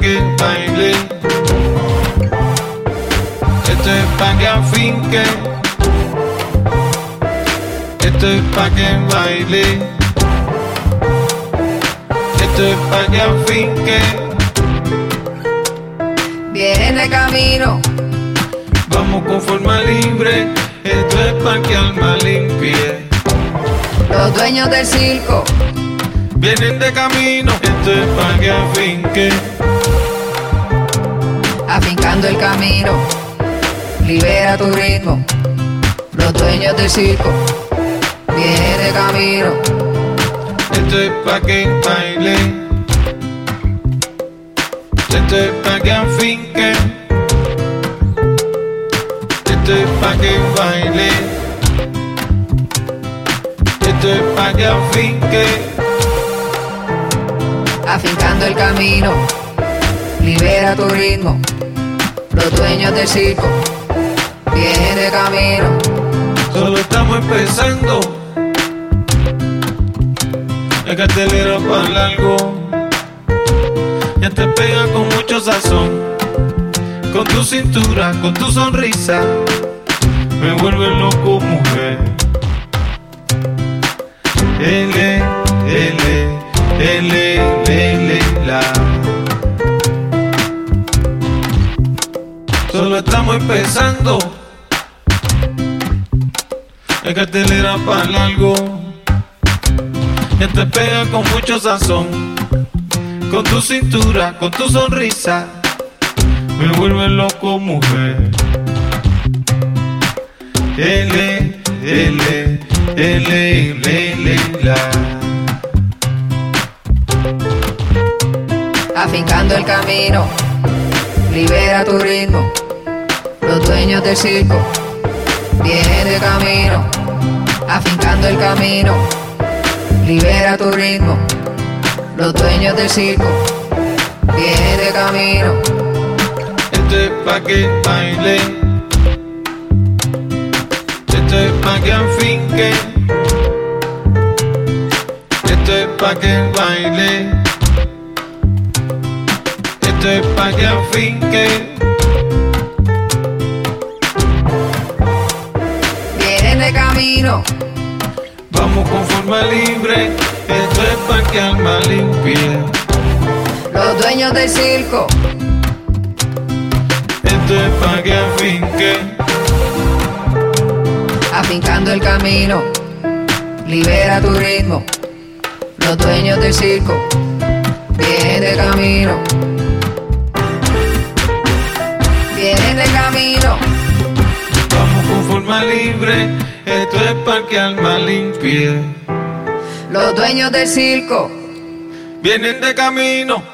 que baile. Esto es pa' que afinque. Esto es pa' que baile. Esto es pa' que afinque. Viene camino, Vamos con forma libre. Esto es pa' que alma limpie. los dueños del circo. Vienen de camino. Esto es pa' que afinque. Afincando el camino. Libera tu ritmo. Los dueños del circo. Viene de camino. Esto es pa' que baile. Esto es pa' que afinque. Esto es pa' que baile. Esto es pa' que afinque. Afincando el camino. Libera tu ritmo. Los dueños del circo. Viene de camino. Solo estamos empezando. La cartelera para largo. Ya te pega con mucho sazón. Con tu cintura, con tu sonrisa. Me vuelve loco, mujer. L, L, L, L, la. Solo estamos empezando. La cartelera para largo. Ya te pega con mucho sazón. Con tu cintura, con tu sonrisa. Me vuelve loco, mujer. L, L, L, L, L, la. Afincando el camino. Libera tu ritmo. Dueños del circo. Viene de camino. Afincando el camino. Libera tu ritmo. Los dueños del circo. Viene de camino. Esto es pa' que baile. Esto es pa' que afinque. Esto es pa' que baile. Esto es pa' que afinque. Vamos con forma libre. Esto es pa' que alma limpie. Los dueños del circo. Esto es pa' que afinque. Afincando el camino. Libera tu ritmo. Los dueños del circo. Viene de camino. Viene de camino. Vamos con forma libre. Esto es pa' que alma limpie. Los dueños del circo. Vienen de camino.